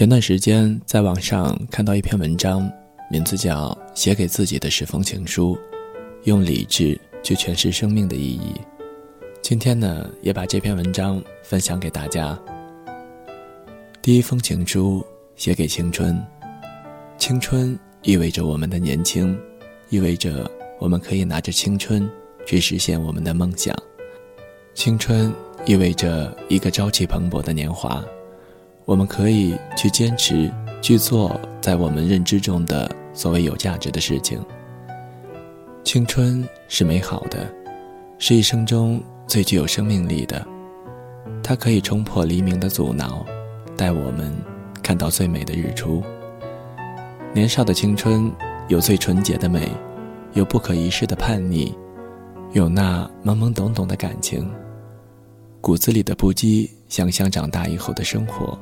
前段时间在网上看到一篇文章，名字叫《写给自己的十封情书》，用理智去诠释生命的意义。今天呢，也把这篇文章分享给大家。第一封情书写给青春，青春意味着我们的年轻，意味着我们可以拿着青春去实现我们的梦想。青春意味着一个朝气蓬勃的年华。我们可以去坚持去做在我们认知中的所谓有价值的事情。青春是美好的，是一生中最具有生命力的，它可以冲破黎明的阻挠，带我们看到最美的日出。年少的青春有最纯洁的美，有不可一世的叛逆，有那懵懵懂懂的感情，骨子里的不羁，想象长大以后的生活。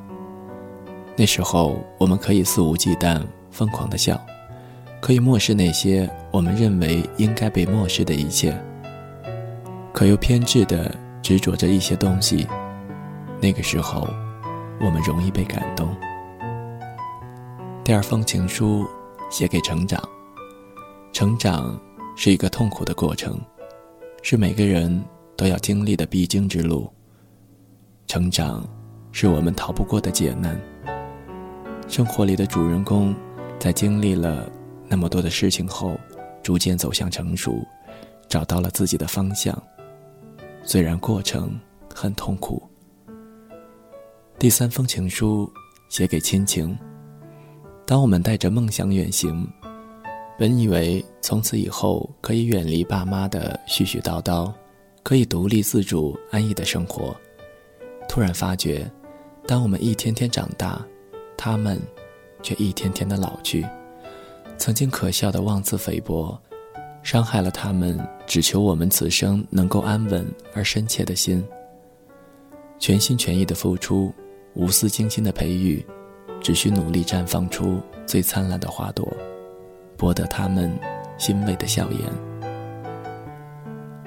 那时候，我们可以肆无忌惮、疯狂的笑，可以漠视那些我们认为应该被漠视的一切，可又偏执的执着着一些东西。那个时候，我们容易被感动。第二封情书，写给成长。成长是一个痛苦的过程，是每个人都要经历的必经之路。成长，是我们逃不过的劫难。生活里的主人公，在经历了那么多的事情后，逐渐走向成熟，找到了自己的方向。虽然过程很痛苦。第三封情书，写给亲情。当我们带着梦想远行，本以为从此以后可以远离爸妈的絮絮叨叨，可以独立自主、安逸的生活，突然发觉，当我们一天天长大。他们，却一天天的老去。曾经可笑的妄自菲薄，伤害了他们只求我们此生能够安稳而深切的心。全心全意的付出，无私精心的培育，只需努力绽放出最灿烂的花朵，博得他们欣慰的笑颜。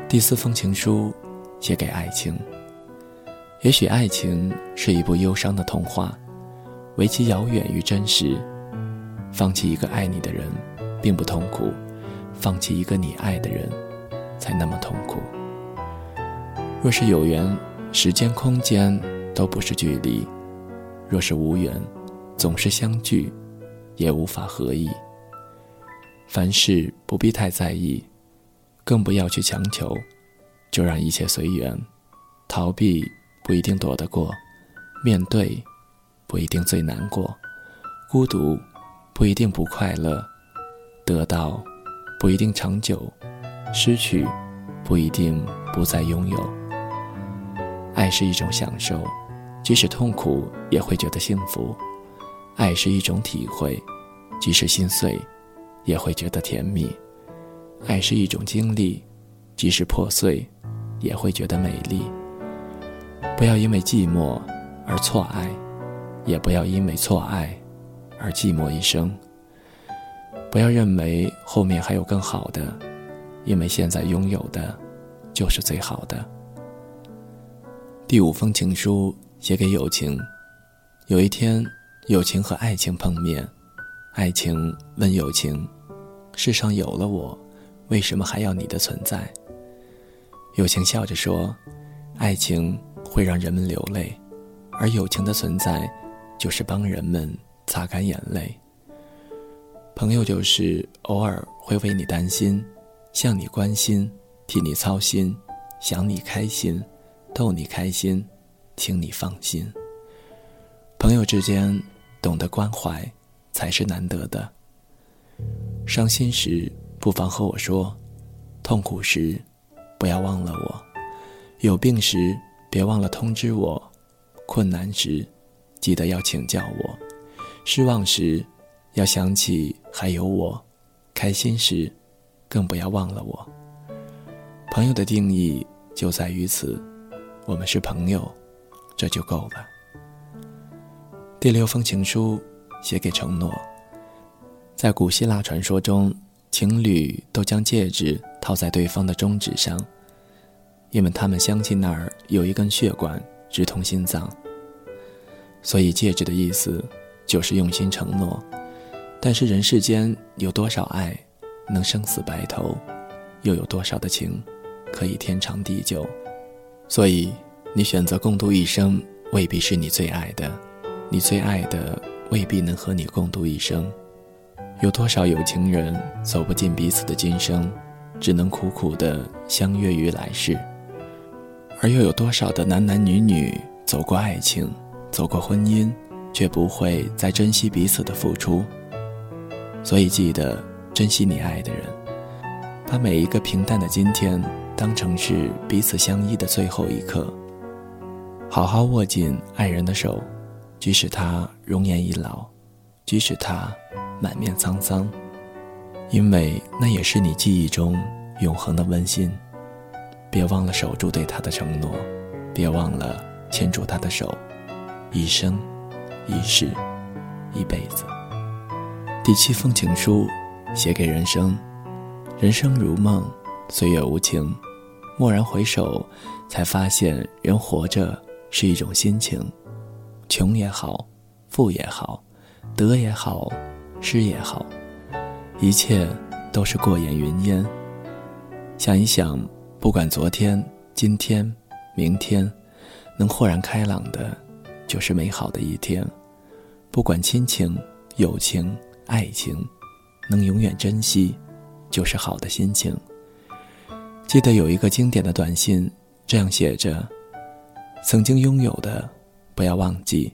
第四封情书，写给爱情。也许爱情是一部忧伤的童话。唯其遥远与真实，放弃一个爱你的人，并不痛苦；放弃一个你爱的人，才那么痛苦。若是有缘，时间空间都不是距离；若是无缘，总是相聚，也无法合意。凡事不必太在意，更不要去强求，就让一切随缘。逃避不一定躲得过，面对。不一定最难过，孤独不一定不快乐，得到不一定长久，失去不一定不再拥有。爱是一种享受，即使痛苦也会觉得幸福；爱是一种体会，即使心碎也会觉得甜蜜；爱是一种经历，即使破碎也会觉得美丽。不要因为寂寞而错爱。也不要因为错爱而寂寞一生。不要认为后面还有更好的，因为现在拥有的，就是最好的。第五封情书写给友情。有一天，友情和爱情碰面，爱情问友情：“世上有了我，为什么还要你的存在？”友情笑着说：“爱情会让人们流泪，而友情的存在。”就是帮人们擦干眼泪。朋友就是偶尔会为你担心，向你关心，替你操心，想你开心，逗你开心，请你放心。朋友之间懂得关怀，才是难得的。伤心时不妨和我说，痛苦时不要忘了我，有病时别忘了通知我，困难时。记得要请教我，失望时要想起还有我，开心时更不要忘了我。朋友的定义就在于此，我们是朋友，这就够了。第六封情书写给承诺。在古希腊传说中，情侣都将戒指套在对方的中指上，因为他们相信那儿有一根血管直通心脏。所以戒指的意思，就是用心承诺。但是人世间有多少爱能生死白头，又有多少的情可以天长地久？所以，你选择共度一生，未必是你最爱的；你最爱的，未必能和你共度一生。有多少有情人走不进彼此的今生，只能苦苦的相约于来世？而又有多少的男男女女走过爱情，走过婚姻，却不会再珍惜彼此的付出？所以，记得珍惜你爱的人，把每一个平淡的今天当成是彼此相依的最后一刻。好好握紧爱人的手，即使他容颜已老，即使他满面沧桑，因为那也是你记忆中永恒的温馨。别忘了守住对他的承诺，别忘了牵住他的手，一生、一世、一辈子。第七封情书，写给人生。人生如梦，岁月无情。蓦然回首，才发现人活着是一种心情。穷也好，富也好，得也好，失也好，一切都是过眼云烟。想一想，不管昨天、今天、明天，能豁然开朗的，就是美好的一天。不管亲情、友情。爱情，能永远珍惜，就是好的心情。记得有一个经典的短信，这样写着：“曾经拥有的，不要忘记；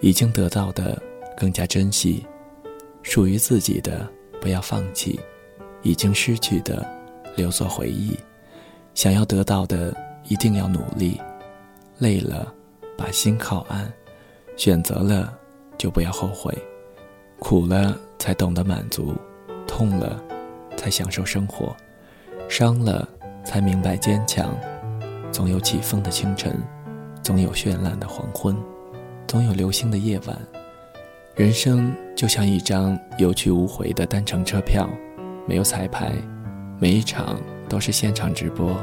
已经得到的，更加珍惜；属于自己的，不要放弃；已经失去的，留作回忆。想要得到的，一定要努力。累了，把心靠岸；选择了，就不要后悔。”苦了才懂得满足，痛了才享受生活，伤了才明白坚强。总有起风的清晨，总有绚烂的黄昏，总有流星的夜晚。人生就像一张有去无回的单程车票，没有彩排，每一场都是现场直播。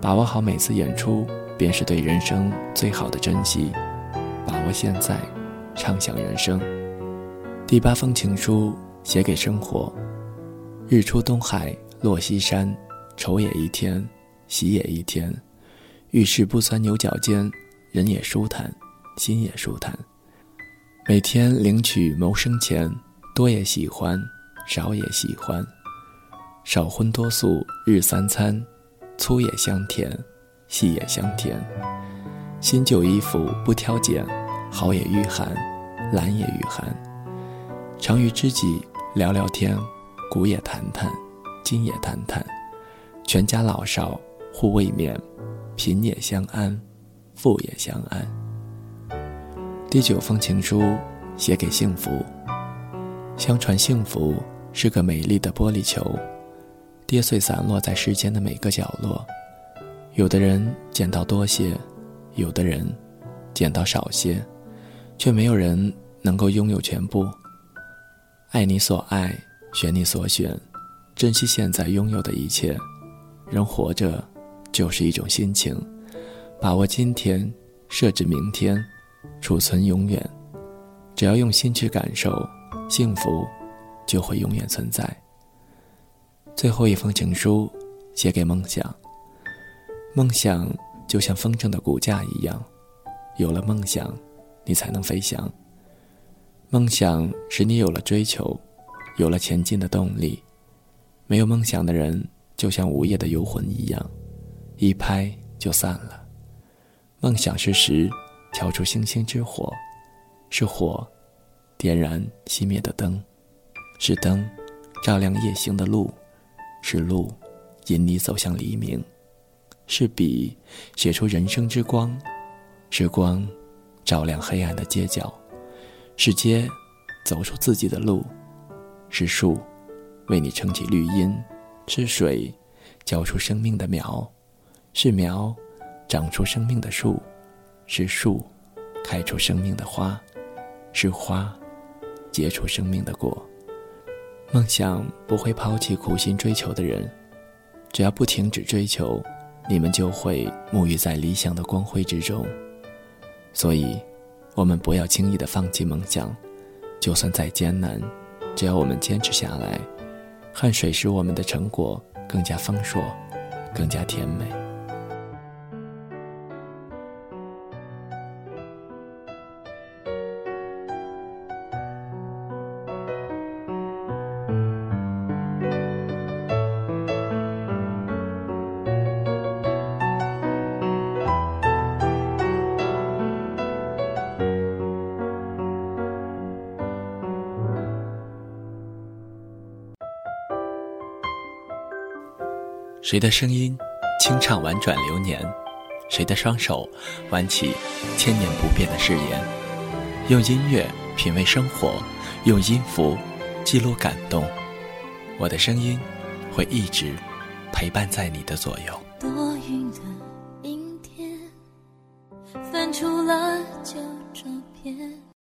把握好每次演出，便是对人生最好的珍惜。把握现在，畅享人生。第八封情书写给生活。日出东海落西山，愁也一天，喜也一天。遇事不钻牛角尖，人也舒坦，心也舒坦。每天领取谋生钱，多也喜欢，少也喜欢。少荤多素日三餐，粗也香甜，细也香甜。新旧衣服不挑拣，好也御寒，懒也御寒。常与知己聊聊天，古也谈谈，今也谈谈，全家老少互慰勉，贫也相安，富也相安。第九封情书写给幸福。相传幸福是个美丽的玻璃球，跌碎散落在世间的每个角落。有的人捡到多些，有的人捡到少些，却没有人能够拥有全部。爱你所爱，选你所选，珍惜现在拥有的一切。人活着，就是一种心情，把握今天，设置明天，储存永远。只要用心去感受，幸福就会永远存在。最后一封情书，写给梦想。梦想就像风筝的骨架一样，有了梦想，你才能飞翔。梦想使你有了追求，有了前进的动力。没有梦想的人，就像午夜的游魂一样，一拍就散了。梦想是石，敲出星星之火；是火，点燃熄灭的灯；是灯，照亮夜行的路；是路，引你走向黎明；是笔，写出人生之光；是光，照亮黑暗的街角。是街，走出自己的路；是树，为你撑起绿荫；是水，浇出生命的苗；是苗，长出生命的树；是树，开出生命的花；是花，结出生命的果。梦想不会抛弃苦心追求的人，只要不停止追求，你们就会沐浴在理想的光辉之中。所以。我们不要轻易的放弃梦想，就算再艰难，只要我们坚持下来，汗水使我们的成果更加丰硕，更加甜美。谁的声音清唱婉转流年？谁的双手挽起千年不变的誓言？用音乐品味生活，用音符记录感动。我的声音会一直陪伴在你的左右。多云的阴天，翻出了旧照片。